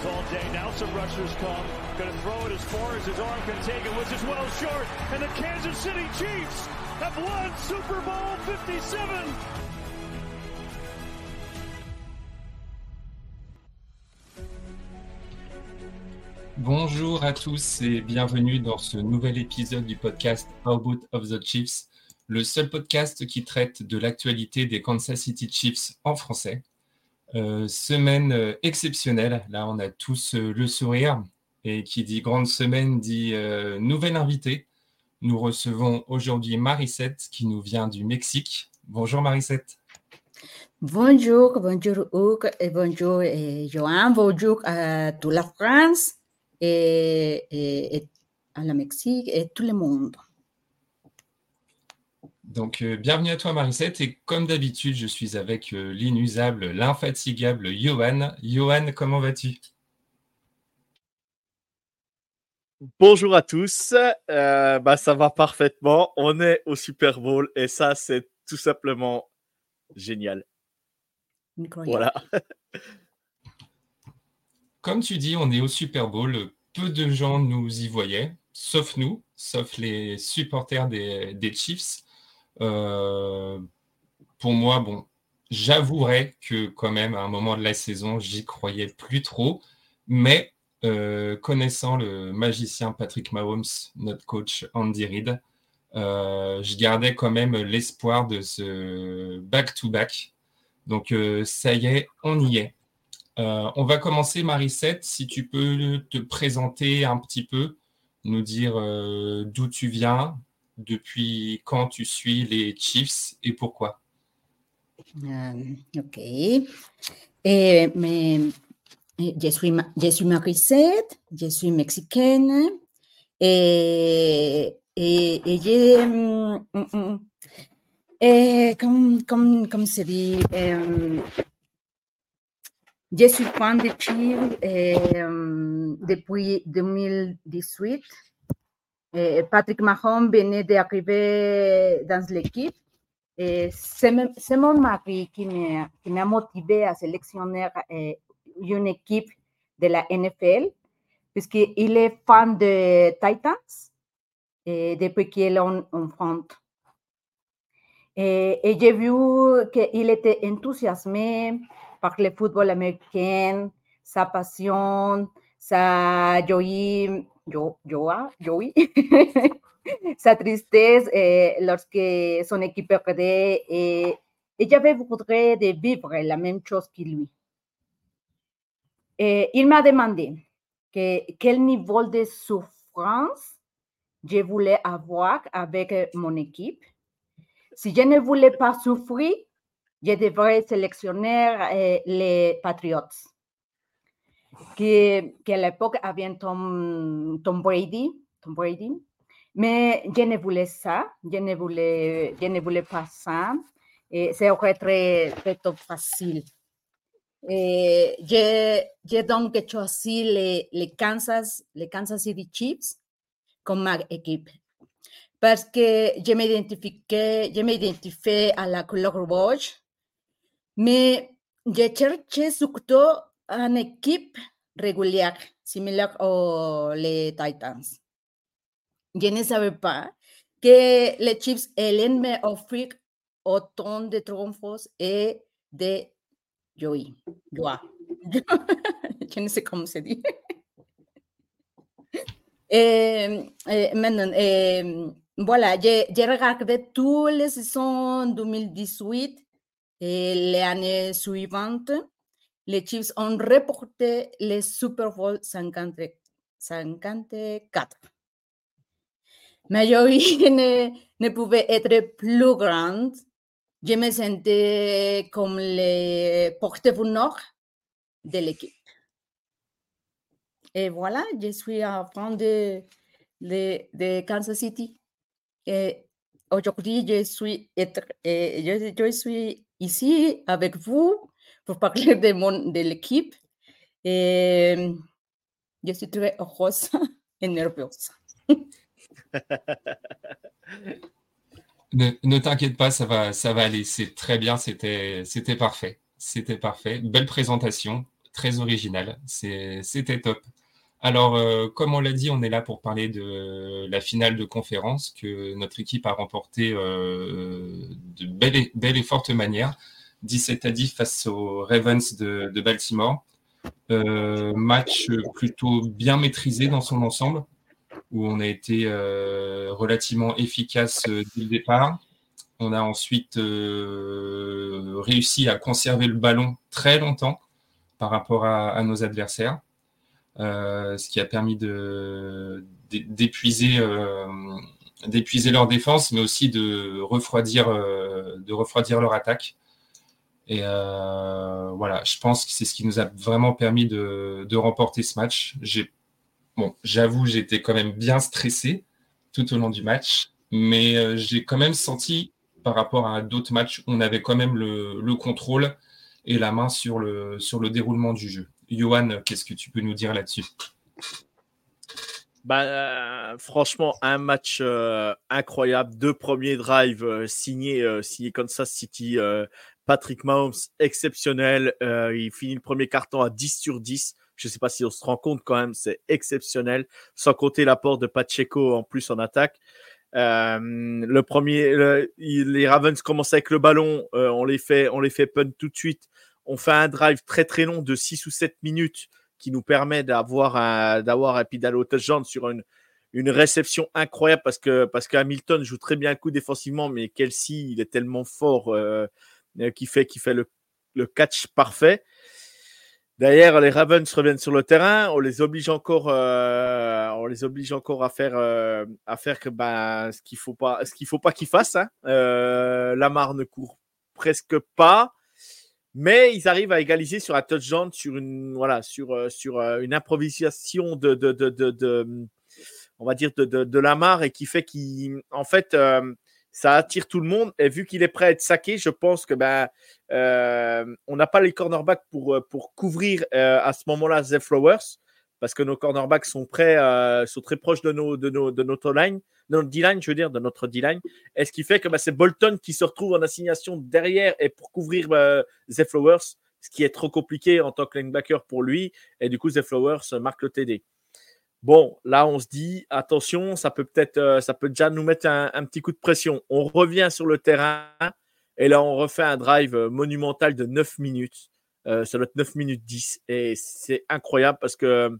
Has all day. Now some rushers come. Going to throw it as far as his arm can take it, which is well short. And the Kansas City Chiefs have won Super Bowl 57. Bonjour à tous et bienvenue dans ce nouvel épisode du podcast How About of the Chiefs, le seul podcast qui traite de l'actualité des Kansas City Chiefs en français. Euh, semaine euh, exceptionnelle, là on a tous euh, le sourire et qui dit grande semaine dit nouvelle invitée. Nous recevons aujourd'hui Marisette qui nous vient du Mexique. Bonjour Marisette. Bonjour, bonjour Hugues et bonjour et Johan, bonjour à toute la France et, et, et à la Mexique et tout le monde. Donc, euh, bienvenue à toi, Marisette. Et comme d'habitude, je suis avec euh, l'inusable, l'infatigable Johan. Johan, comment vas-tu? Bonjour à tous. Euh, bah, ça va parfaitement. On est au Super Bowl et ça, c'est tout simplement génial. Incroyable. Voilà. Comme tu dis, on est au Super Bowl. Peu de gens nous y voyaient, sauf nous, sauf les supporters des, des Chiefs. Euh, pour moi, bon, j'avouerai que quand même, à un moment de la saison, j'y croyais plus trop. Mais euh, connaissant le magicien Patrick Mahomes, notre coach Andy Reid, euh, je gardais quand même l'espoir de ce back-to-back. Donc, ça y est, on y est. On va commencer, Marisette, si tu peux te présenter un petit peu, nous dire d'où tu viens, depuis quand tu suis les Chiefs et pourquoi? Um, ok. Eh, eh, je, suis, je suis Marisette, je suis mexicaine et, et, mm, mm, mm, comme, comme, comme se dit, em, je suis fan de Chiefs em, depuis 2018. Eh, Patrick Mahomes venait d'arriver dans l'équipe et c'est même- c'est mon mari qui m'a motivé à sélectionner euh, une équipe de la NFL, puisqu'il est fan de Titans et depuis qu'il est en, en front. Et, et j'ai vu qu'il était enthousiasmé par le football américain, sa passion, sa joie, jo- joie, joie, sa tristesse eh, lorsque son équipe perdait et, j'avais de vivre la même chose que lui. Et il m'a demandé que, quel niveau de souffrance je voulais avoir avec mon équipe. Si je ne voulais pas souffrir, je devrais sélectionner euh, les Patriots, qui, qui à l'époque avaient Tom, Tom Brady, Tom Brady. Mais je ne voulais ça, je ne voulais, je ne voulais pas ça. Et été très, très facile. Et j'ai j'ai donc choisi les, les, Kansas, les Kansas City Chiefs comme ma équipe. Parce que je m'identifiais, je m'identifiais à la couleur rouge, mais je cherchais surtout une équipe régulière, similaire aux les Titans. Je ne savais pas que les Chiefs allaient m'offrir autant de triomphes et de joie. joie. je ne sais comment se dit. Et, et maintenant, et, voilà, j'ai regardé toutes les saisons 2018 et l'année suivante. Les Chiefs ont reporté le Super Bowl 50, 54. Mais je ne, ne pouvait être plus grande. Je me sentais comme le porte-bonheur de l'équipe. Et voilà, je suis en fin de, de, de Kansas City. Et aujourd'hui, je je, je, suis ici avec vous pour parler de, mon, de l'équipe. Et je suis très heureuse et nerveuse. ne, t'inquiète pas, ça va, ça va aller. C'est très bien, c'était, c'était parfait. C'était parfait. Belle présentation, très originale. C'était top. Alors, euh, comme on l'a dit, on est là pour parler de la finale de conférence que notre équipe a remportée euh, de belle et, belle et, forte manière, 17 à 10 face aux Ravens de, Baltimore. Euh, match plutôt bien maîtrisé dans son ensemble, où on a été euh, relativement efficace euh, dès le départ. On a ensuite réussi à conserver le ballon très longtemps par rapport à, nos adversaires. Ce qui a permis d'épuiser leur défense, mais aussi de refroidir leur attaque. Et voilà, je pense que c'est ce qui nous a vraiment permis de, de remporter ce match. Bon, j'avoue, j'étais quand même bien stressé tout au long du match, mais j'ai quand même senti, par rapport à d'autres matchs, on avait quand même le, le contrôle et la main sur le, sur le déroulement du jeu. Johan, qu'est-ce que tu peux nous dire là-dessus? Bah, euh, franchement, un match euh, incroyable. Deux premiers drives euh, signés, euh, signés Kansas City. Patrick Mahomes, exceptionnel. il finit le premier carton à 10 sur 10. Je ne sais pas si on se rend compte quand même, c'est exceptionnel. Sans compter l'apport de Pacheco en plus en attaque. le premier, le, les Ravens commencent avec le ballon. on les fait, on les fait punt tout de suite. On fait un drive très très long de 6 ou 7 minutes qui nous permet d'avoir un, d'avoir un Pidalo touchdown sur une, une réception incroyable parce que, parce que Hamilton joue très bien le coup défensivement, mais Kelsey, il est tellement fort euh, qui fait, qui fait le, le catch parfait. D'ailleurs, les Ravens reviennent sur le terrain. On les oblige encore, euh, on les oblige encore à faire, euh, à faire ben, ce qu'il faut pas, ce qu'il faut pas qu'ils fassent. Hein. Euh, Lamar ne court presque pas. Mais ils arrivent à égaliser sur un touchdown, sur une, voilà, sur, euh, sur euh, une improvisation de, de, de, de, on va dire, de, de, Lamar et qui fait qu'en fait, euh, ça attire tout le monde. Et vu qu'il est prêt à être saqué, je pense que ben, euh, on n'a pas les cornerbacks pour, pour couvrir à ce moment-là Zay Flowers parce que nos cornerbacks sont prêts, euh, sont très proches de, nos, de, nos, de notre line, de notre D-line, je veux dire, de notre D-line. Et ce qui fait que bah, c'est Bolton qui se retrouve en assignation derrière et pour couvrir bah, Zay Flowers, ce qui est trop compliqué en tant que linebacker pour lui. Et du coup, Zay Flowers marque le TD. Bon, là, on se dit, attention, ça peut peut-être, euh, ça peut déjà nous mettre un, petit coup de pression. On revient sur le terrain et là, on refait un drive monumental de 9 minutes. Euh, ça doit être 9 minutes 10 et c'est incroyable parce que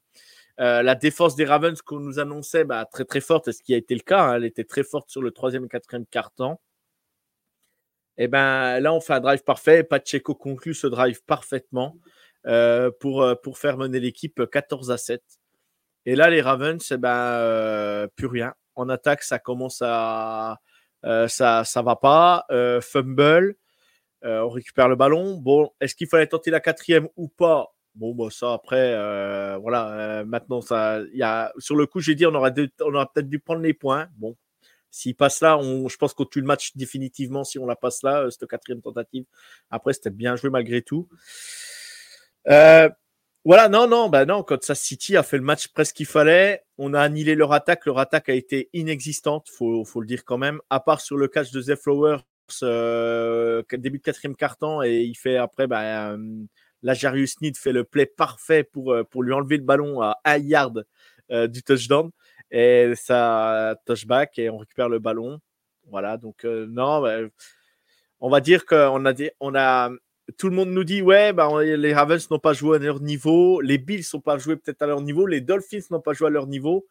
euh, la défense des Ravens qu'on nous annonçait bah, très très forte, ce qui a été le cas, hein, elle était très forte sur le troisième et quatrième quart-temps. Et ben là, on fait un drive parfait. Pacheco conclut ce drive parfaitement euh, pour, pour faire mener l'équipe 14 à 7. Et là, les Ravens, eh ben, euh, plus rien. En attaque, ça commence à. Euh, ça, ça va pas. Euh, fumble. On récupère le ballon. Bon, est-ce qu'il fallait tenter la quatrième ou pas? Bon, bah, ça après, voilà. Maintenant, ça, y a sur le coup, j'ai dit, on aurait, on aurait peut-être dû prendre les points. Bon, s'il passe là, je pense qu'on tue le match définitivement si on la passe là, cette quatrième tentative. Après, c'était bien joué malgré tout. Voilà, non, non, bah non, quand ça City a fait le match presque qu'il fallait, on a annihilé leur attaque. Leur attaque a été inexistante, faut, faut le dire quand même. À part sur le catch de Zay Flower, euh, début de quatrième carton et il fait après, bah, euh, la Jarius Need fait le play parfait pour, euh, pour lui enlever le ballon à un yard euh, du touchdown et ça touchback et on récupère le ballon. Voilà, donc non, bah, on va dire qu'on a, on a tout le monde nous dit ouais, bah, les Ravens n'ont pas joué à leur niveau, les Bills n'ont pas joué peut-être à leur niveau, les Dolphins n'ont pas joué à leur niveau.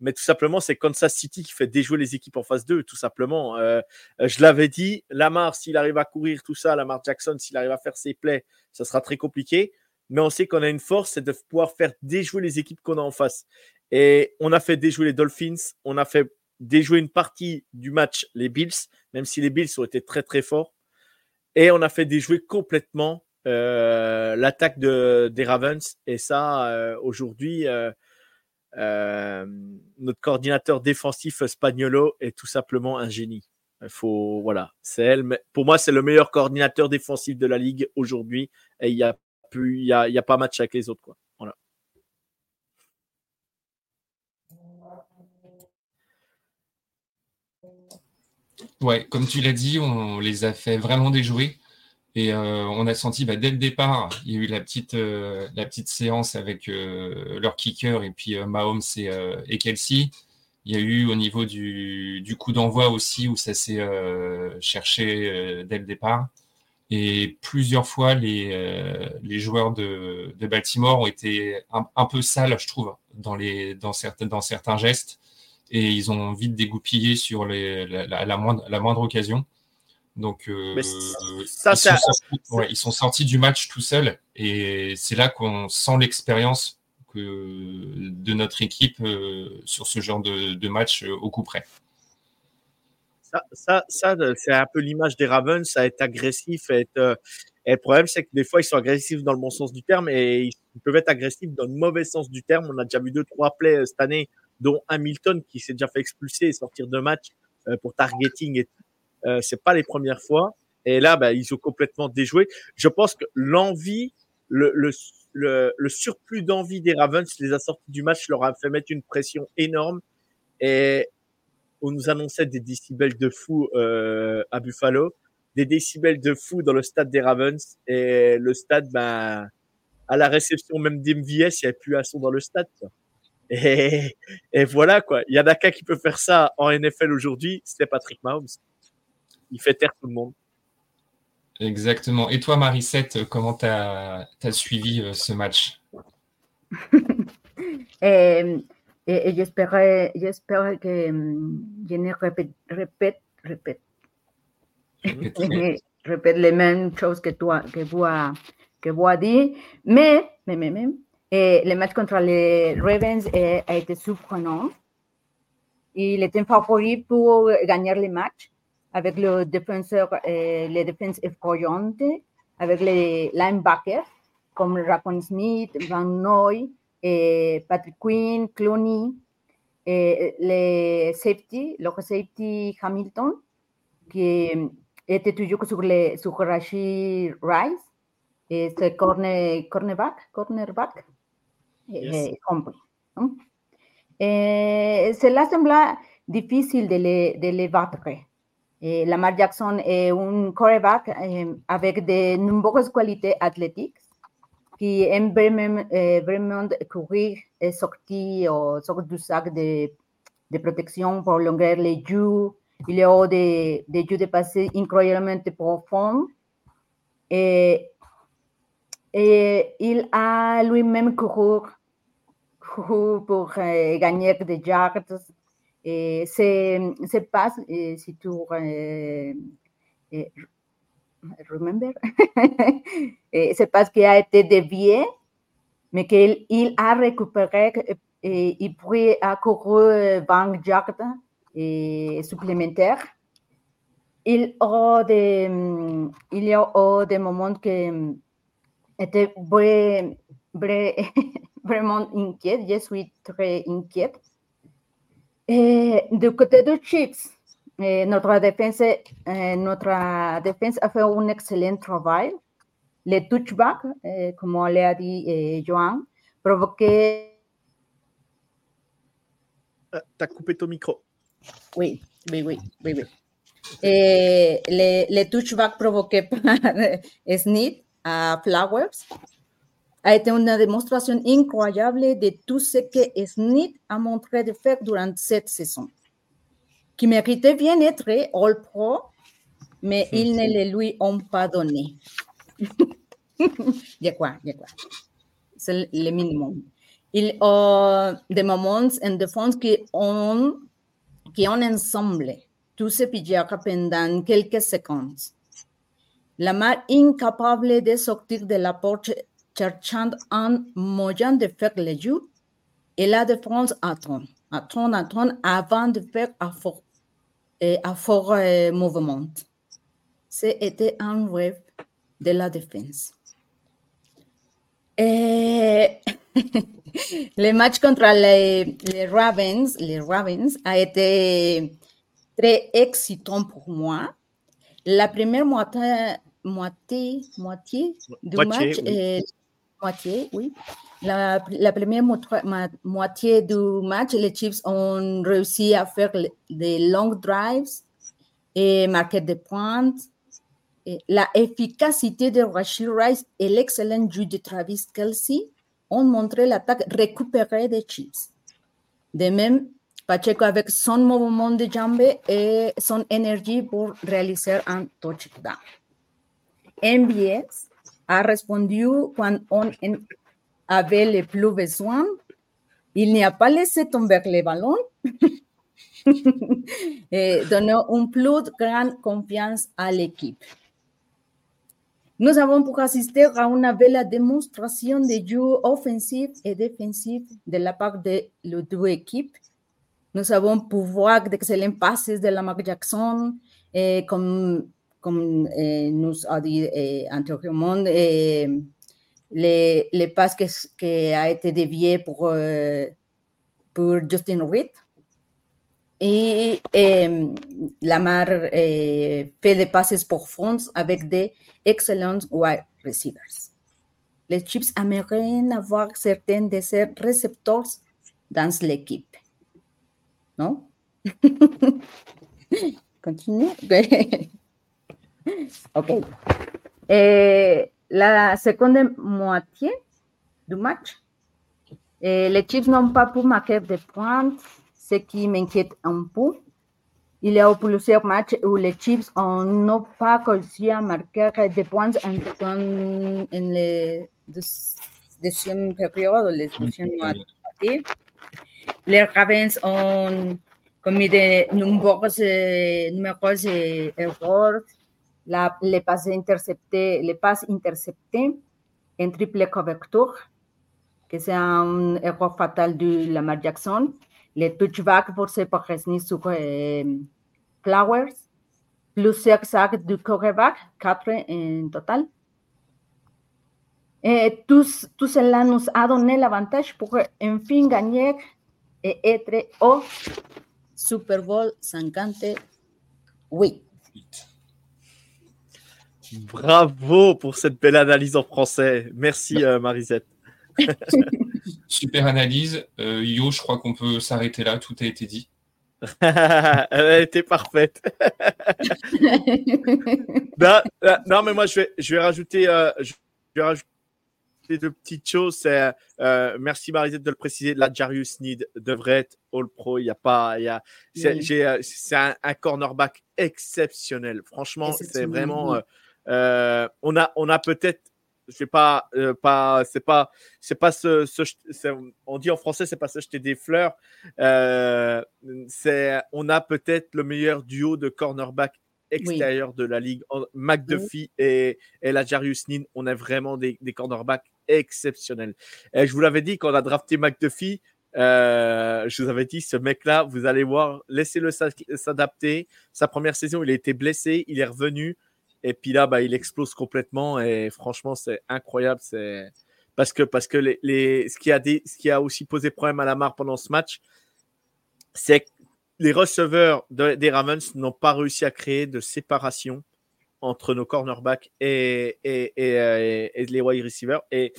mais tout simplement, c'est Kansas City qui fait déjouer les équipes en phase 2, tout simplement. Euh, je l'avais dit, Lamar, s'il arrive à courir tout ça, Lamar Jackson, s'il arrive à faire ses plays, ça sera très compliqué. Mais on sait qu'on a une force, c'est de pouvoir faire déjouer les équipes qu'on a en face. Et on a fait déjouer les Dolphins, on a fait déjouer une partie du match les Bills, même si les Bills ont été très très forts. Et on a fait déjouer complètement euh, l'attaque de, des Ravens. Et ça, euh, aujourd'hui, euh, notre coordinateur défensif Spagnolo est tout simplement un génie. Faut, voilà, c'est elle. Pour moi, c'est le meilleur coordinateur défensif de la ligue aujourd'hui. Et il n'y a, plus, y a, y a pas match avec les autres. Quoi. Voilà. Ouais, comme tu l'as dit, on les a fait vraiment déjouer. Et euh, on a senti bah, dès le départ, il y a eu la petite, euh, la petite séance avec euh, leur kicker et puis Mahomes et, Kelsey. Il y a eu au niveau du, du coup d'envoi aussi où ça s'est cherché dès le départ. Et plusieurs fois, les, les joueurs de, de, Baltimore ont été un, un, peu sales, je trouve, dans, les, dans, certains, dans certains gestes. Et ils ont vite dégoupillé sur les, la, la, moindre, la moindre occasion. Donc, euh, ça, ils, sont sortis, ouais, ils, sont sortis, du match tout seuls et c'est là qu'on sent l'expérience de notre équipe euh, sur ce genre de, de match euh, au coup près. Ça, ça, ça c'est un peu l'image des Ravens, à être agressif, être, et le problème, c'est que des fois, ils sont agressifs dans le bon sens du terme et ils peuvent être agressifs dans le mauvais sens du terme. On a déjà vu deux, trois plays cette année, dont Hamilton qui s'est déjà fait expulser et sortir de match pour targeting et euh, c'est pas les premières fois. Et là, bah, ils ont complètement déjoué. Je pense que l'envie, le, le, le, le surplus d'envie des Ravens les a sortis du match, leur a fait mettre une pression énorme. Et on nous annonçait des décibels de fou euh, à Buffalo, des décibels de fou dans le stade des Ravens. Et le stade, ben, à la réception même d'MVS, il n'y avait plus un son dans le stade. Et, et voilà, quoi. Il y en a qu'un qui peut faire ça en NFL aujourd'hui, c'est Patrick Mahomes il fait taire tout le monde. Exactement. Et toi, Marisette, comment tu as, suivi euh, ce match? Et, et, j'espère que um, je ne répète, répète, répète, répète les mêmes choses que toi, que vous, que vous a dit. Mais, mais, mais, mais et le match contre les Ravens a été surprenant. Il était favori pour gagner le match. Avec le défenseur, euh, les effrayantes, avec les linebackers comme Racon Smith, Van Noy, et Patrick Quinn, Clooney, et les safety, le safety Hamilton, qui était toujours sur, les, sur Rashid Rice, et cornerback, cornerback, yes. et, compris. ¿no? Eh, sembla difficile de les battre eh, Lamar Jackson est un quarterback eh, avec de nombreuses qualités athlétiques qui aime vraiment, eh, vraiment courir et sortir, sortir du sac de, de protection pour longuer les jeux. Il a des, des jeux de passé incroyablement profonds. Et, et il a lui-même couru, couru pour eh, gagner des yards et c'est pas si tu remember parce qu'il a été dévié mais qu'il il a récupéré et il pourrait accourir 20 yards et supplémentaires il, a des, il y a des moments que était vraiment inquiète, je suis très inquiète eh, du côté de Chiefs, eh, notre, défense, eh, notre défense a fait un excellent travail. Les touchbacks, eh, comme l'a dit eh, Joan, provoquaient. Uh, T'as coupé ton micro. Oui, oui, oui, oui. oui. Eh, les, les touchbacks provoqués par a Flowers a été une démonstration incroyable de tout ce que Smith a montré de faire durant cette saison, qui méritait bien être All Pro, mais ils ne le lui ont pas donné. de quoi, de quoi? C'est le minimum. il y a des moments en défense qui ont, qui ont ensemble tout ce pendant quelques secondes. La main incapable de sortir de la porte cherchant un moyen de faire le jeu et la défense attend, attend, attend avant de faire un fort, un fort mouvement. C'était un rêve de la défense. Et le match contre les, les, Ravens, les Ravens a été très excitant pour moi. La première moitié, moitié, moitié du Moitié, match, oui. Moitié, oui. La, première moitié, du match, les Chiefs ont réussi à faire des long drives et marquer des points. La efficacité de Rashid Rice et l'excellent jeu de Travis Kelsey ont montré l'attaque récupérée des Chiefs. De même, Pacheco avec son mouvement de jambes et son énergie pour réaliser un touchdown. MBS a répondu quand on avait le plus besoin. Il n'y a pas laissé tomber les ballons donnant une plus grande confiance à l'équipe. Nous avons pour assister à une belle démonstration de jeu offensif et défensif de la part de les deux équipes. Nous avons pu voir d'excellents passes de Lamar Jackson, et comme, comme eh, nous a dit eh, antérieurement, eh, les, passes qui qui a été déviées pour, euh, pour Justin Reed. Et eh, Lamar eh, fait des passes pour France avec des excellents wide receivers. Les Chiefs aimeraient avoir certains de ces récepteurs dans l'équipe. Non? Continue. ok. Et la seconde moitié du match, et les Chiefs n'ont pas pu marquer de points, ce qui m'inquiète un peu. Il y a eu plusieurs matchs où les Chiefs ont- n'ont pas réussi à marquer des points en, en, en les deux- deuxième période, les deuxième moitié. Les Ravens ont commis de euh, erreurs. La- les passes interceptées, les passes interceptées en triple couverture, que c'est un erreur fatal de Lamar Jackson. Les touchbacks forcés par Resny sur euh, Flowers. Plusieurs sacs du quarterback, quatre en total. Et tout, tout cela nous a donné l'avantage pour enfin gagner et être au Super Bowl 58. Bravo pour cette belle analyse en français. Merci, euh, Marisette. Super analyse. Euh, Yo, je crois qu'on peut s'arrêter là. Tout a été dit. Elle était parfaite. non, euh, non, mais moi, je vais, je vais rajouter, euh, je vais rajouter deux petites choses. C'est, euh, merci Marisette de le préciser. La Jarius Need devrait être All Pro. Il y a pas, il y a, c'est, Oui. j'ai, c'est un, un cornerback exceptionnel. Franchement, c'est vraiment. euh, euh, on a, on a peut-être. Je sais pas, euh, pas, c'est pas, c'est pas ce, on dit en français, c'est pas se jeter des fleurs. Euh, c'est, on a peut-être le meilleur duo de cornerback extérieur de la ligue. McDuffie et, et la Jarius Nin, on a vraiment des, des cornerbacks exceptionnels. Et je vous l'avais dit quand on a drafté McDuffie, euh, je vous avais dit, ce mec-là, vous allez voir, laissez-le s'a- s'adapter. Sa première saison, il a été blessé, il est revenu. Et puis là, bah, il explose complètement. Et franchement, c'est incroyable. C'est parce que, parce que les, les- ce, qui a des, ce qui a aussi posé problème à Lamar pendant ce match, c'est que les receveurs de- des Ravens n'ont pas réussi à créer de séparation entre nos cornerbacks et, et, et, euh, les wide receivers. Et,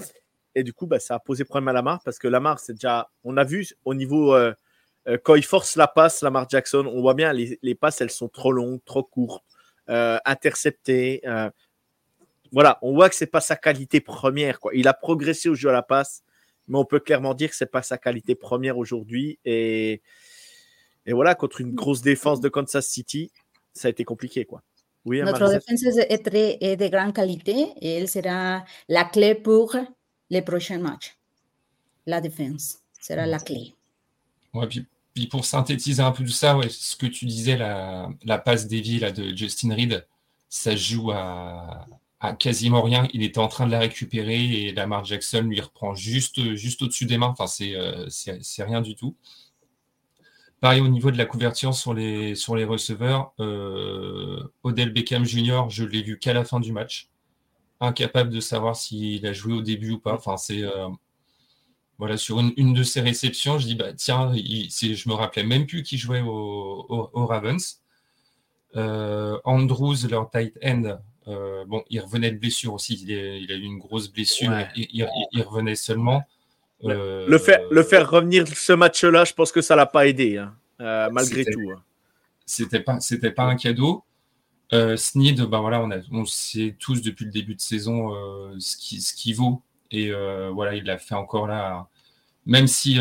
et du coup, bah, ça a posé problème à Lamar parce que Lamar, c'est déjà, on a vu au niveau, euh, euh, quand il force la passe, Lamar Jackson, on voit bien les, les passes, elles sont trop longues, trop courtes, euh, interceptées. euh, voilà, on voit que c'est pas sa qualité première. Quoi. Il a progressé au jeu à la passe, mais on peut clairement dire que c'est pas sa qualité première aujourd'hui. Et, et voilà, contre une grosse défense de Kansas City, ça a été compliqué. Quoi. Oui, Notre défense est, très, est de grande qualité et elle sera la clé pour les prochains matchs. la défense. Sera la clé. Ouais, puis, puis, pour synthétiser un peu tout ça, ce que tu disais, la, passe déviée là, de Justin Reed, ça joue à, quasiment rien. Il était en train de la récupérer et Lamar Jackson lui reprend juste, juste au-dessus des mains. Enfin, c'est euh, rien du tout. Pareil au niveau de la couverture sur les, sur les receveurs, euh, Odell Beckham Jr., je l'ai vu qu'à la fin du match. Incapable de savoir s'il a joué au début ou pas. Enfin, c'est. Euh, voilà, sur une, une, de ses réceptions, je dis, bah, tiens, il, je me rappelais même plus qu'il jouait aux au, Ravens. Euh, Andrews, leur tight end, euh, bon, il revenait de blessure aussi. Il, il a eu une grosse blessure. Il, il, revenait seulement. Euh, le, faire, le faire revenir ce match-là, je pense que ça l'a pas aidé, hein, euh, malgré tout. Hein. C'était pas, c'était pas un cadeau. Euh, Sneed, bah voilà, on, a, on sait tous depuis le début de saison euh, ce qu'il ce qui vaut. Et voilà, il l'a fait encore là. Même si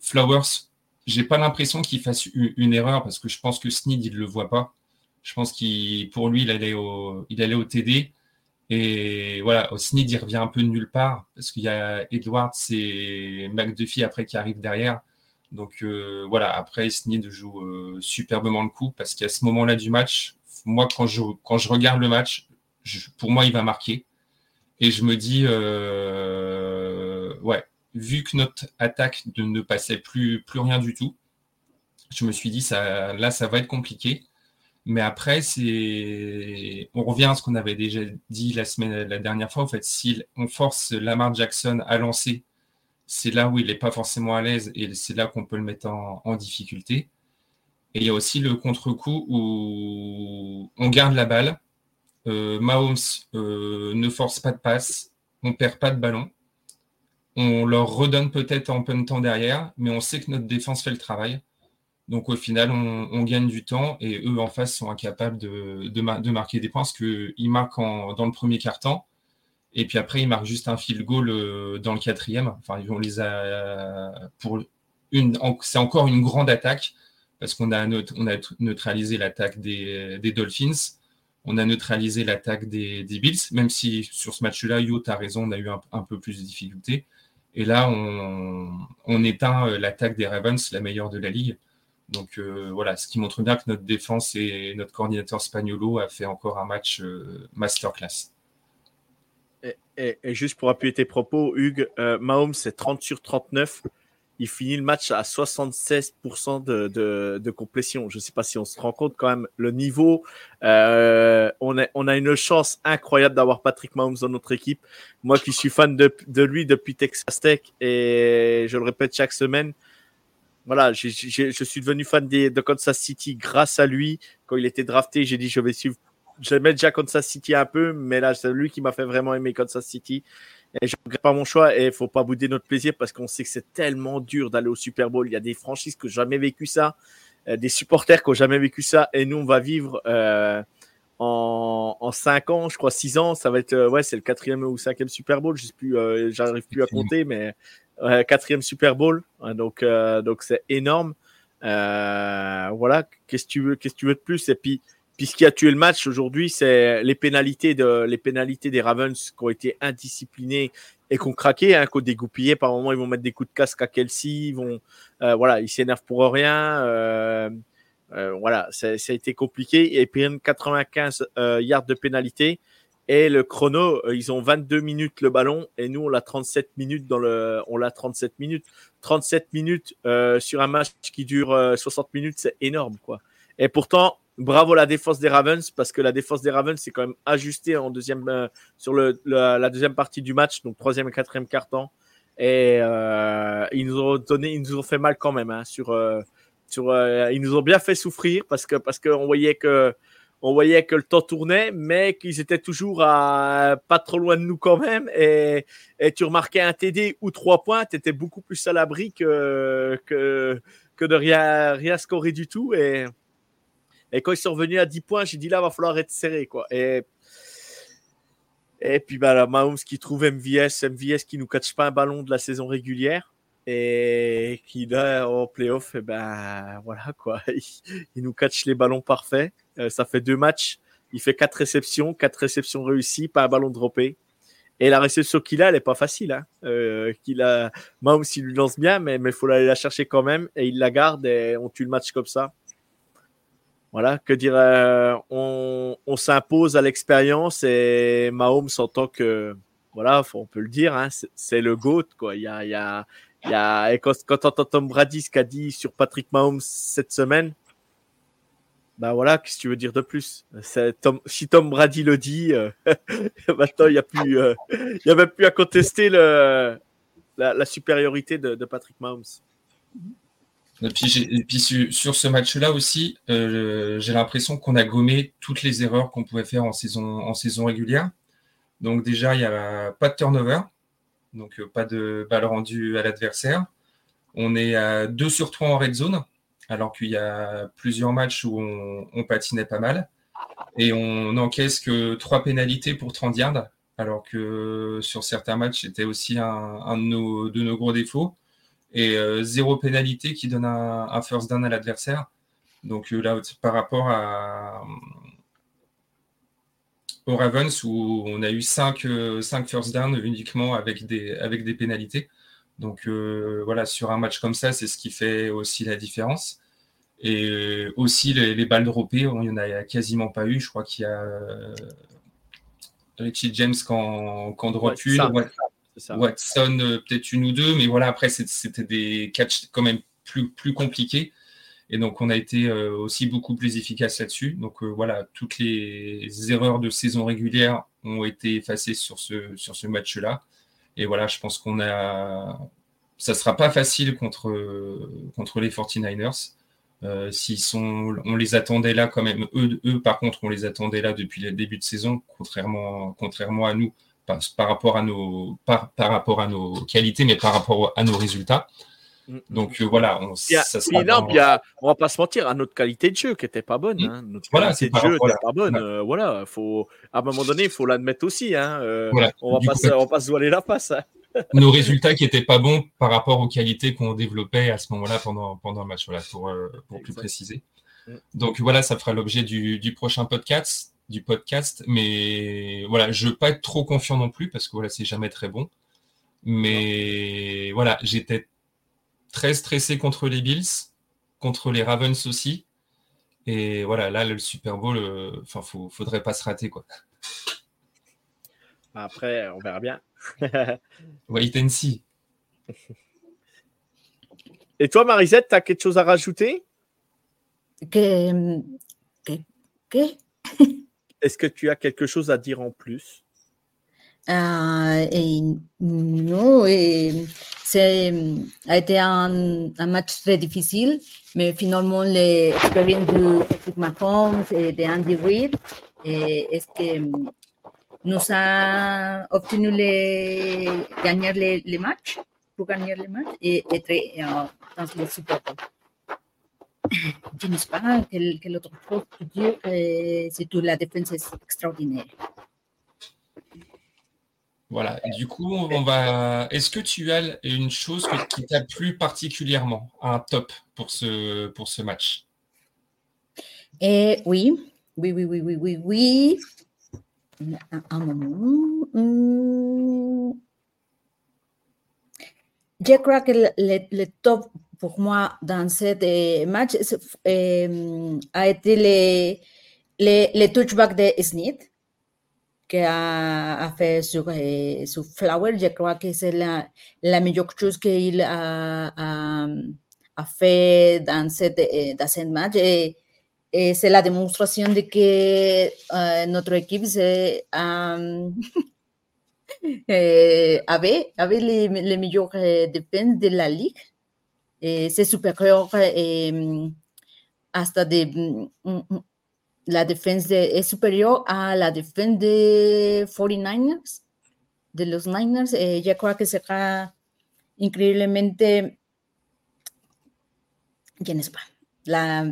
Flowers, j'ai pas l'impression qu'il fasse une, erreur parce que je pense que Sneed, il le voit pas. Je pense qu'il, pour lui, il allait au, il allait au TD. Et voilà, Sneed, il revient un peu de nulle part parce qu'il y a Edwards et McDuffie après qui arrivent derrière. Donc euh, voilà, après, Sneed joue euh, superbement le coup parce qu'à ce moment-là du match, moi, quand je, regarde le match, pour moi, il va marquer. Et je me dis, euh, vu que notre attaque ne passait plus, rien du tout, je me suis dit, là, ça va être compliqué. Mais après, on revient à ce qu'on avait déjà dit la semaine, la dernière fois. En fait, si on force Lamar Jackson à lancer, c'est là où il n'est pas forcément à l'aise et c'est là qu'on peut le mettre en, difficulté. Et il y a aussi le contre-coup où on garde la balle. Euh, Mahomes euh, ne force pas de passe, on perd pas de ballon. On leur redonne peut-être en peu de temps derrière, mais on sait que notre défense fait le travail. Donc au final, on, gagne du temps et eux en face sont incapables de, marquer des points parce qu'ils marquent dans le premier quart-temps et puis après ils marquent juste un field goal euh, dans le quatrième. Enfin, c'est encore une grande attaque parce qu'on a, on a neutralisé l'attaque des, Dolphins, on a neutralisé l'attaque des, Bills, même si sur ce match-là, Yo, tu as raison, on a eu un, peu plus de difficultés. Et là, on, éteint euh, l'attaque des Ravens, la meilleure de la ligue. Donc euh, voilà, ce qui montre bien que notre défense et notre coordinateur Spagnolo a fait encore un match euh, masterclass. Et, juste pour appuyer tes propos, Hugues, Mahomes c'est 30 sur 39. Il finit le match à 76% de, de, complétion. Je ne sais pas si on se rend compte quand même le niveau. on, a, on a une chance incroyable d'avoir Patrick Mahomes dans notre équipe. Moi qui suis fan de, de lui depuis Texas Tech et je le répète chaque semaine, voilà, je suis devenu fan de Kansas City grâce à lui. Quand il était drafté, j'ai dit je vais suivre. J'aimais déjà Kansas City un peu, mais là, c'est lui qui m'a fait vraiment aimer Kansas City. Et je ne regrette pas mon choix et il faut pas bouder notre plaisir parce qu'on sait que c'est tellement dur d'aller au Super Bowl. Il y a des franchises qui n'ont jamais vécu ça, euh, des supporters qui n'ont jamais vécu ça et nous, on va vivre euh, en, en 5 ans, je crois 6 ans. Ça va être, euh, ouais, c'est le quatrième ou cinquième Super Bowl. Je plus, j'arrive plus à compter, mais quatrième Super Bowl, donc euh, donc c'est énorme. Euh, voilà, qu'est-ce que tu veux, qu'est-ce que tu veux de plus? Et puis, puis ce qui a tué le match aujourd'hui, c'est les pénalités de les pénalités des Ravens qui ont été indisciplinés et qui ont craqué, hein, qui ont dégoupillé. Par moment, ils vont mettre des coups de casque à Kelsey, ils vont, euh, voilà, ils s'énervent pour rien. Euh, euh, voilà, ça, a été compliqué. Et puis 95 yards de pénalité. Et le chrono, euh, ils ont 22 minutes le ballon et nous, on l'a 37 minutes dans le, on l'a 37 minutes. 37 minutes euh, sur un match qui dure 60 euh, minutes, c'est énorme, quoi. Et pourtant, bravo la défense des Ravens parce que la défense des Ravens s'est quand même ajustée en deuxième, sur le, la, deuxième partie du match, donc troisième et quatrième quart-temps. Et ils nous ont donné, ils nous ont fait mal quand même, hein, sur, sur, ils nous ont bien fait souffrir parce que, parce qu'on voyait que, on voyait que le temps tournait, mais qu'ils étaient toujours à pas trop loin de nous quand même. Et, tu remarquais un TD ou trois points, tu étais beaucoup plus à l'abri que, que, de rien, rien scorer du tout. Et, et quand ils sont revenus à 10 points, j'ai dit là, va falloir être serré. Quoi. Et, et puis bah, Mahomes qui trouve MVS, MVS qui nous catche pas un ballon de la saison régulière et qui là en playoff, et ben voilà quoi, il, nous catch les ballons parfaits. Euh, ça fait deux matchs, il fait quatre réceptions, quatre réceptions réussies, pas un ballon droppé. Et la réception qu'il a, elle n'est pas facile. Hein. Euh, a, Mahomes, il lui lance bien, mais il faut aller la chercher quand même. Et il la garde et on tue le match comme ça. Voilà, que dire, euh, on, s'impose à l'expérience et Mahomes en tant que, voilà, on peut le dire, hein, c'est le GOAT. Quoi. Il y a, il y a, il y a, et quand, quand on entend Tom Brady ce qu'a dit sur Patrick Mahomes cette semaine, ben voilà, qu'est-ce que tu veux dire de plus? Si Tom Brady le dit, euh, maintenant il n'y a plus, euh, y a même plus à contester la, supériorité de, de, Patrick Mahomes. Et puis, sur, ce match-là aussi, euh, j'ai l'impression qu'on a gommé toutes les erreurs qu'on pouvait faire en saison, régulière. Donc déjà, il n'y a pas de turnover, donc pas de balle rendue à l'adversaire. On est à 2 sur 3 en red zone alors qu'il y a plusieurs matchs où on, patinait pas mal. Et on n'encaisse que trois pénalités pour 30 yards, alors que sur certains matchs, c'était aussi un, de, nos, gros défauts. Et euh, zéro pénalité qui donne un, first down à l'adversaire. Donc euh, là, par rapport à, aux Ravens, où on a eu 5, first down uniquement avec des, avec des pénalités. Donc euh, voilà, sur un match comme ça, c'est ce qui fait aussi la différence. Et aussi les, balles droppées, il n'y en a quasiment pas eu. Je crois qu'il y a euh, Richie James quand, quand drop Watson euh, peut-être une ou deux, mais voilà, après c'était des catchs quand même plus, plus compliqués. Et donc on a été aussi beaucoup plus efficace là-dessus. Donc voilà, toutes les erreurs de saison régulière ont été effacées sur ce, sur ce match-là. Et voilà, je pense qu'on a. Ça ne sera pas facile contre, contre les 49ers. Euh, s'ils sont, on les attendait là quand même. Eux, eux, par contre, on les attendait là depuis le début de saison, contrairement, contrairement à nous, par, par rapport à nos, par, par, rapport à nos qualités, mais par rapport à nos résultats. Mm, mm. Donc euh, voilà, on, ça sera non, y a, on va pas se mentir, à notre qualité de jeu qui était pas bonne. Mm. Hein. Notre voilà, qualité de jeu n'était pas bonne. Euh, voilà, faut, à un moment donné, il faut l'admettre aussi. Hein. Euh, voilà. On va pas, se, on va pas se voiler la face. Hein. nos résultats qui n'étaient pas bons par rapport aux qualités qu'on développait à ce moment-là pendant, pendant le match, voilà, pour, pour plus préciser. Donc voilà, ça fera l'objet du, du, prochain podcast, du podcast. Mais voilà, je veux pas être trop confiant non plus parce que voilà, c'est jamais très bon. Mais voilà, j'étais très stressé contre les Bills, contre les Ravens aussi. Et voilà, là, le Super Bowl, euh, enfin, ne faudrait pas se rater, quoi. Après, on verra bien. Wait and see. Et toi, Marisette, tu as quelque chose à rajouter? Que. que... Est-ce que tu as quelque chose à dire en plus? Euh, Non, et c'est a été un, match très difficile, mais finalement l'expérience de Patrick Mahomes et de Andy Reid est que nous a obtenu les, gagner les, les matchs, pour gagner les matchs et être euh, dans le Super Bowl? Je ne sais pas quelle, quelle autre chose dire, c'est que la défense est extraordinaire. Voilà. Et du coup, on va. Est-ce que tu as une chose qui t'a plu particulièrement, un top pour ce, pour ce match? Et oui, oui, oui, oui, oui, oui, oui. Un, moment. Je crois que le, top pour moi dans ce match euh, a été les, les, les de Smith que a, fait sur, eh, sur, Flower. Je crois que c'est la, la, meilleure chose qu'il a, a, a, fait dans eh, dans cette match. Et, c'est la démonstration de que notre équipe um, avait, avait les, les meilleures défenses de la ligue. Et c'est supérieur et, hasta de la défense est supérieure à la défense des 49ers, de los Niners. Et je crois que sera increíblemente, je ne sais pas, la,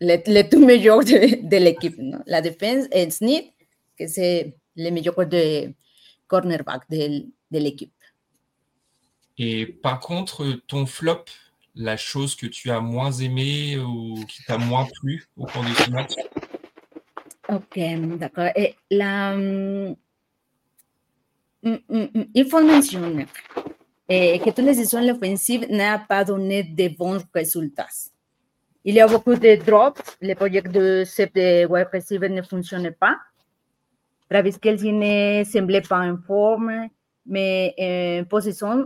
le, le tout meilleur de, de l'équipe. ¿no? La défense est Smith, que c'est le meilleur de cornerback de, de l'équipe. Et par contre, ton flop, la chose que tu as moins aimé ou qui t'a moins plu au cours de ce match? Ok, d'accord. Et la, mm, mm, mm, il faut mentionner que toute décision offensive n'a pas donné de bons résultats. Il y a beaucoup de drops, le projet de chef de wide receiver ne fonctionnait pas. Travis Kelsey ne semblait pas en forme, mais en en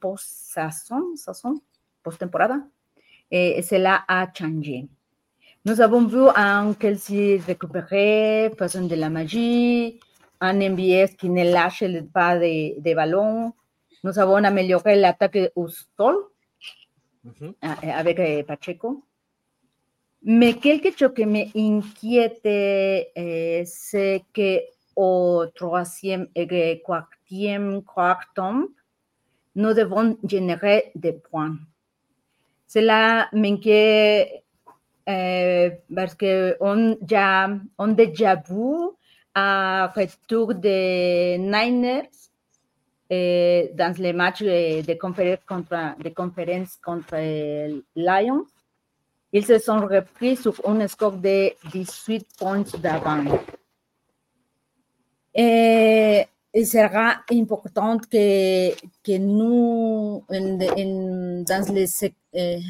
post-saison, saison, post-temporada, et cela a changé. Nous avons vu un Kelsey récupérer, faisant de la magie, un MBS qui ne lâche pas de, de ballon. Nous avons amélioré l'attaque au sol Mhm. eh, avec eh, Pacheco. Mais quelque chose qui m'inquiète, eh, c'est qu'au troisième et quatrième nous devons générer des points. Cela m'inquiète euh, parce qu'on ja, on déjà vu un retour des Niners eh, dans les matchs de, conférence contre, de conférence contre eh, Lions. Ils se sont repris sur un score de 18 points d'avance. Et il sera important que, que nous, dans les, eh,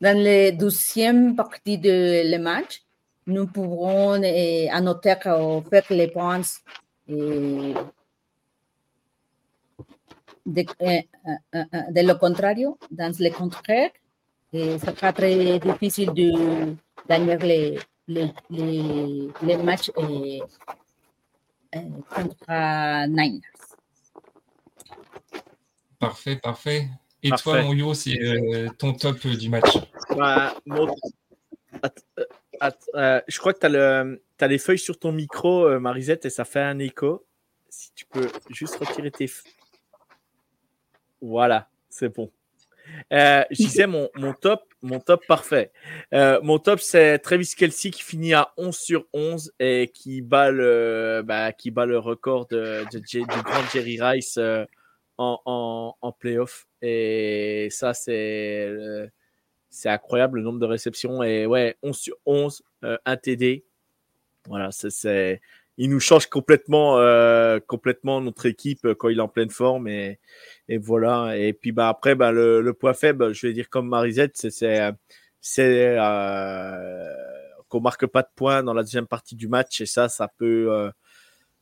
dans les douzième partie de le match, nous pourrons eh, annoter ou faire les points eh, de, eh, eh, eh, de lo contrario, dans le contraire, eh, ça sera très difficile de gagner les, les, les, matchs contre Niners. Parfait, parfait. Et Parfait. toi, mon Yo, c'est euh, ton top euh, du match. Bah, mon- Att- euh, att- euh, je crois que tu as, le... t'as les feuilles sur ton micro, euh, Marisette, et ça fait un écho. Si tu peux juste retirer tes. f- Voilà, c'est bon. Euh, je disais mon, mon top, mon top parfait. Euh, mon top, c'est Travis Kelsey qui finit à 11 sur 11 et qui bat le, bah, qui bat le record de, de J- du grand Jerry Rice euh, en, en, en playoff. Et ça, c'est euh, c'est incroyable le nombre de réceptions. Et ouais, 11 sur 11, euh, un TD. Voilà, c'est. Il nous change complètement, euh, complètement notre équipe euh, quand il est en pleine forme. Et, voilà. Et puis bah, après, bah, le, point faible, je vais dire comme Marisette, c'est c'est euh, qu'on marque pas de points dans la deuxième partie du match. Et ça, ça peut,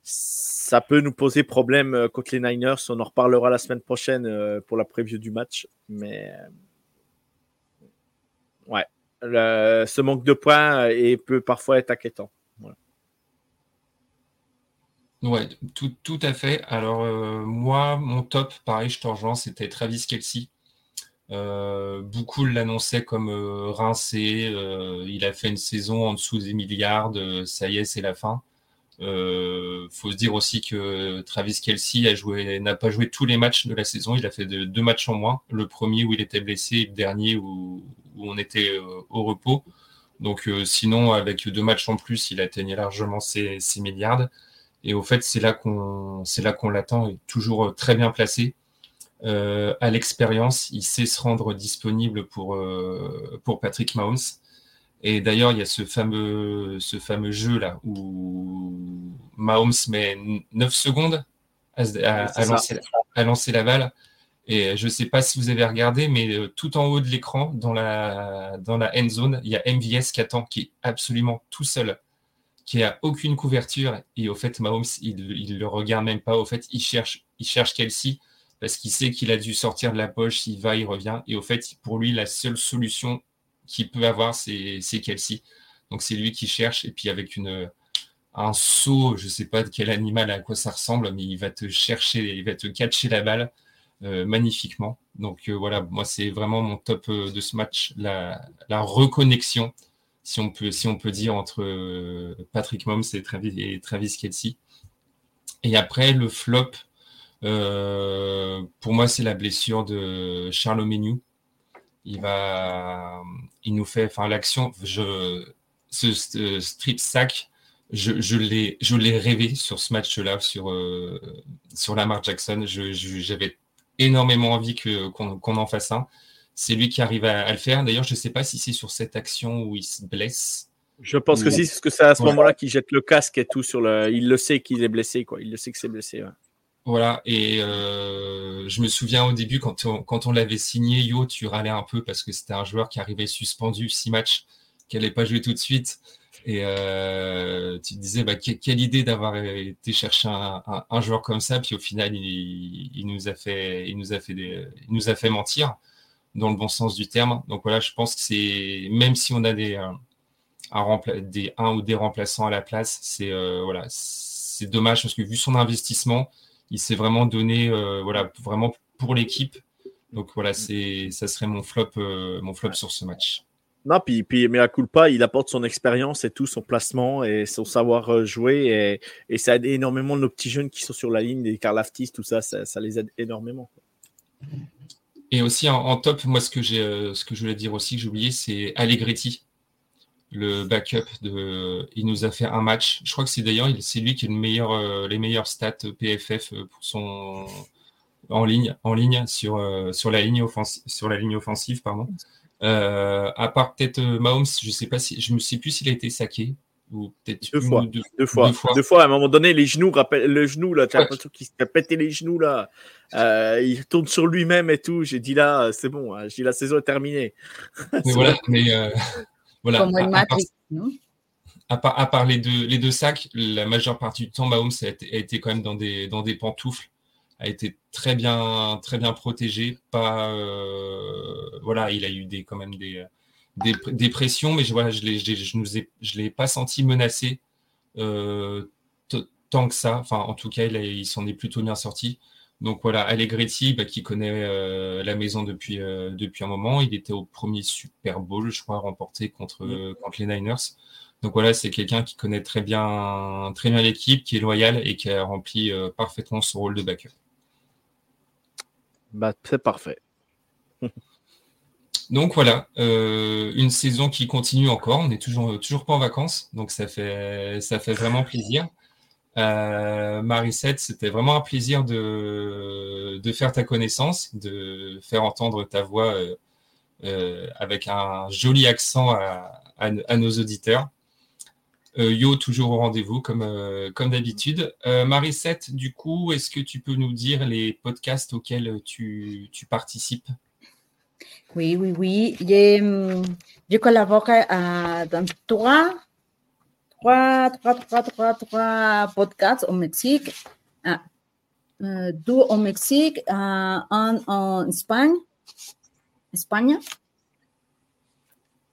ça peut nous poser problème contre les Niners. On en reparlera la semaine prochaine pour la preview du match. Mais ouais, ce manque de points peut parfois être inquiétant. Ouais, tout, à fait. Alors, euh, moi, mon top, pareil, je te rejoins, c'était Travis Kelsey. Euh, beaucoup l'annonçaient comme euh, rincé. il a fait une saison en dessous des milliards. ça y est, c'est la fin. Faut se dire aussi que Travis Kelsey n'a pas joué tous les matchs de la saison. Il a fait de- deux matchs en moins. Le premier où il était blessé, et le dernier où, on était au repos. Donc, sinon, avec deux matchs en plus, il atteignait largement ses, ses milliards. Et au fait, c'est là qu'on c'est là qu'on l'attend, est toujours euh, très bien placé. Euh, à l'expérience, il sait se rendre disponible pour, euh, pour Patrick Mahomes. Et d'ailleurs, il y a ce fameux, ce fameux jeu là où Mahomes met 9 secondes à, lancer, à lancer la balle. Et je ne sais pas si vous avez regardé, mais tout en haut de l'écran, dans la, dans la end zone, il y a MVS qui attend, qui est absolument tout seul qui a aucune couverture. Et au fait Mahomes il, il le regarde même pas. Au fait il cherche il cherche Kelsey parce qu'il sait qu'il a dû sortir de la poche. Il va il revient. Et au fait pour lui la seule solution qu'il peut avoir c'est Kelsey. Donc c'est lui qui cherche. Et puis avec une un saut je sais pas de quel animal à quoi ça ressemble mais il va te chercher il va te catcher la balle euh, magnifiquement. Donc euh, voilà. Moi c'est vraiment mon top euh, de ce match la, la reconnexion si on peut, si on peut dire, entre euh, Patrick Mahomes et Travis, et Kelsey. Et après, le flop, euh, pour moi, c'est la blessure de Charles Omeniu. Il va, il nous fait, enfin, l'action, ce, strip sack, je, l'ai, rêvé sur ce match-là, sur, euh, sur Lamar Jackson. J'avais énormément envie qu'on en fasse un. C'est lui qui arrive à, à le faire. D'ailleurs, je ne sais pas si c'est sur cette action où il se blesse Je pense que si, parce que c'est à ce moment-là qu'il jette le casque et tout sur le. Il le sait qu'il est blessé, quoi. Il le sait que c'est blessé. Voilà, et euh, je me souviens au début, quand on, quand on l'avait signé, Yo, tu râlais un peu parce que c'était un joueur qui arrivait suspendu, six matchs, qui n'allait pas jouer tout de suite. Et euh, tu te disais, bah, quelle idée d'avoir été chercher un, un, joueur comme ça, puis au final, il, il, nous a fait, il nous a fait, des, il nous a fait mentir dans le bon sens du terme. Donc voilà, je pense que c'est, même si on a des, euh, un, des un ou des remplaçants à la place, c'est euh, voilà, c'est dommage parce que vu son investissement, il s'est vraiment donné, euh, voilà, vraiment pour l'équipe. Donc voilà, c'est, ça serait mon flop, euh, mon flop sur ce match. Non, puis, puis mais à pas, il apporte son expérience et tout, son placement et son savoir jouer. Et, et, ça aide énormément nos petits jeunes qui sont sur la ligne, des Karlaftis, tout ça, ça, les aide énormément. Et aussi en, top, moi, ce que, j'ai, ce que je voulais dire aussi, que j'ai oublié, c'est Allegretti le backup de. Il nous a fait un match. Je crois que c'est d'ailleurs c'est lui qui a euh, les meilleurs stats PFF euh, pour son en ligne, en ligne sur, euh, sur la ligne offensive, sur la ligne offensive, pardon. à part peut-être Mahomes, je sais pas si je me sais plus s'il a été saqué ou peut-être deux, fois. Deux, fois. deux, fois. À un moment donné, les genoux, le genou là, tu as l'impression qu'il s'est pété les genoux là. il tourne sur lui-même et tout. J'ai dit là, c'est bon. Hein. J'ai dit la saison est terminée. Mais voilà, mais voilà. à, part, les, deux, les deux sacs, la majeure partie du temps, Mahomes a été, quand même dans des, dans des pantoufles, a été très bien, très bien protégé. Pas, euh, voilà, il a eu des, quand même des, des, pressions, mais je, voilà, je ne l'ai pas senti menacé euh, tant que ça. Enfin, en tout cas, il, il s'en est plutôt bien sorti. Donc voilà, Allegretti, bah, qui connaît euh, la maison depuis, euh, depuis un moment, il était au premier Super Bowl, je crois, remporté contre, mm. contre les Niners. Donc voilà, c'est quelqu'un qui connaît très bien, très bien l'équipe, qui est loyal et qui a rempli euh, parfaitement son rôle de backup. Bah, c'est parfait. donc voilà, une saison qui continue encore. On n'est toujours, toujours pas en vacances, donc ça fait, vraiment plaisir. Euh, Marisette, c'était vraiment un plaisir de, faire ta connaissance, de faire entendre ta voix euh, euh, avec un joli accent à, nos auditeurs. Euh, yo, toujours au rendez-vous, comme, euh, d'habitude. Marisette, du coup, est-ce que tu peux nous dire les podcasts auxquels tu participes? Oui, oui, oui. Je, je collabore dans trois trois, trois, trois, trois, trois podcasts au Mexique, ah, euh, deux au Mexique, euh, un en Espagne, Espagne.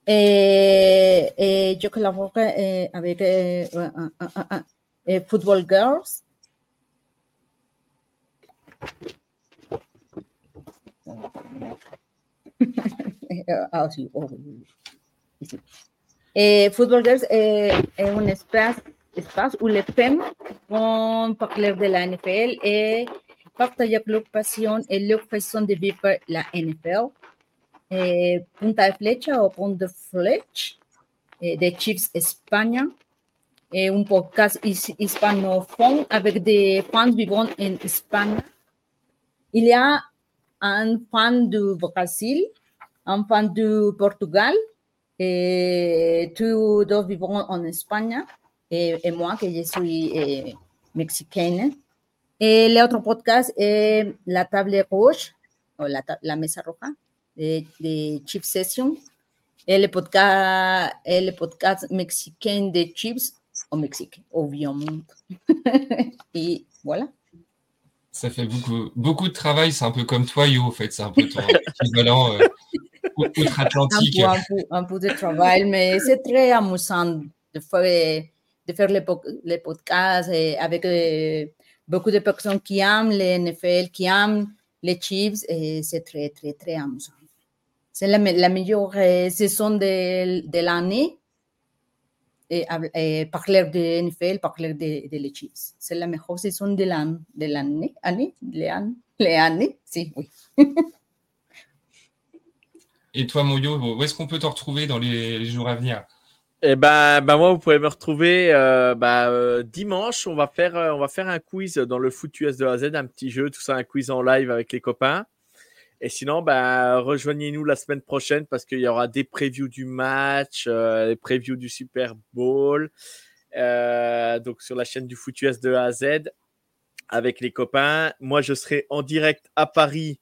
Et, je collabore euh, avec euh, euh, Football Girls. ah, sí, oh, sí. Eh, Football Girls eh, est un espace, espace où les femmes vont parler de la NFL et partager leur passion et leur façon de vivre la NFL. Eh, Punta de Flecha o Punta de Flech eh, de Chiefs España. Eh, un podcast his hispanophone avec des fans vivant en Espagne. Il y un fan du Brésil, un fan du Portugal, tous deux vivons en Espagne et, moi que je suis eh, mexicaine. Et l'autre podcast est La Table Rouge, ou la, la Mesa Roja, de, de Chip Session. Et le podcast, mexicain de Chips au Mexique, évidemment. et voilà. Ça fait beaucoup, beaucoup de travail. C'est un peu comme toi, Yo, en fait. C'est un peu ton équivalent. Euh, outre-Atlantique. Un, un, peu de travail, mais c'est très amusant de faire, de faire les, podcasts avec euh, beaucoup de personnes qui aiment les NFL, qui aiment les Chiefs, c'est très, très, très amusant. C'est la, la, meilleure euh, saison de, de l'année. Et, et, parler de NFL, parler de, de les Chiefs. C'est la meilleure saison de l'année, de l'année, année, l'année, si, oui. Et toi, Moyo, où est-ce qu'on peut te retrouver dans les, jours à venir? Eh ben, ben, moi, vous pouvez me retrouver euh, ben, euh, dimanche. On va faire, euh, on va faire un quiz dans le foot US de A Z, un petit jeu, tout ça, un quiz en live avec les copains. Et sinon, ben, rejoignez-nous la semaine prochaine parce qu'il y aura des previews du match, euh, des previews du Super Bowl, euh, donc sur la chaîne du Foot US de A à Z avec les copains. Moi, je serai en direct à Paris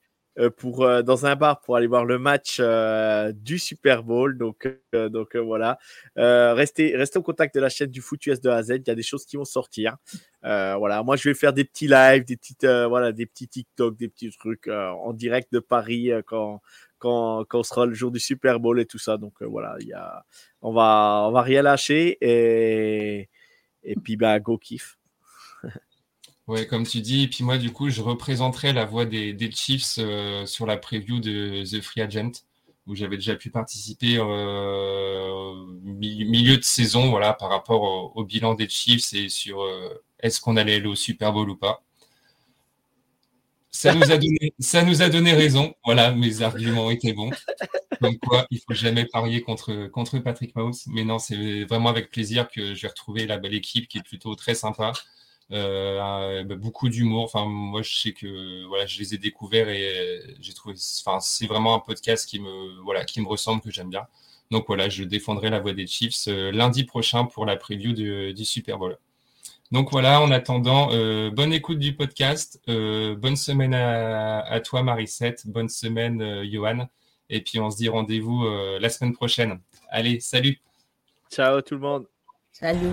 pour euh, dans un bar pour aller voir le match euh, du Super Bowl. Donc donc voilà, restez restez en contact de la chaîne du Foot US de A à Z. Il y a des choses qui vont sortir. voilà, moi je vais faire des petits lives, des petites voilà des petits TikTok, des petits trucs en direct de Paris quand quand, quand sera le jour du Super Bowl et tout ça. Donc voilà, il y a, on va on va rien lâcher et et puis bah go kiff. Ouais, comme tu dis, et puis moi, du coup, je représenterai la voix des, des Chiefs euh, sur la preview de The Free Agent, où j'avais déjà pu participer euh, milieu de saison, voilà, par rapport au, bilan des Chiefs et sur euh, est-ce qu'on allait aller au Super Bowl ou pas. Ça nous a donné, ça nous a donné raison. Voilà, mes arguments étaient bons. Comme quoi, il faut jamais parier contre, contre Patrick Mahomes. Mais non, c'est vraiment avec plaisir que je vais retrouver la belle équipe qui est plutôt très sympa. Euh, beaucoup d'humour. Enfin, moi, je sais que voilà, je les ai découverts et j'ai trouvé. Enfin, c'est vraiment un podcast qui me voilà, qui me ressemble que j'aime bien. Donc voilà, je défendrai la voix des Chiefs euh, lundi prochain pour la preview du Super Bowl. Donc voilà, en attendant, euh, bonne écoute du podcast, bonne semaine à, à toi Marisette, bonne semaine Johan, et puis on se dit rendez-vous la semaine prochaine. Allez, salut. Ciao tout le monde. Salut.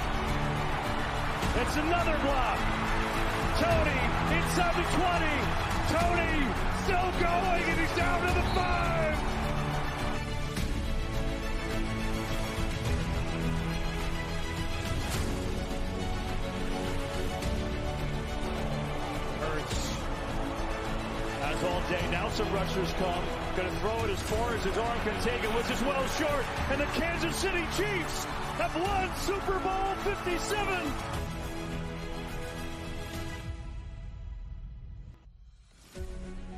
It's another block. Tony inside the 20. Tony still going and he's down to the five. Hurts has all day. Now some rushers come. Going to throw it as far as his arm can take it, which is well short. And the Kansas City Chiefs have won Super Bowl 57.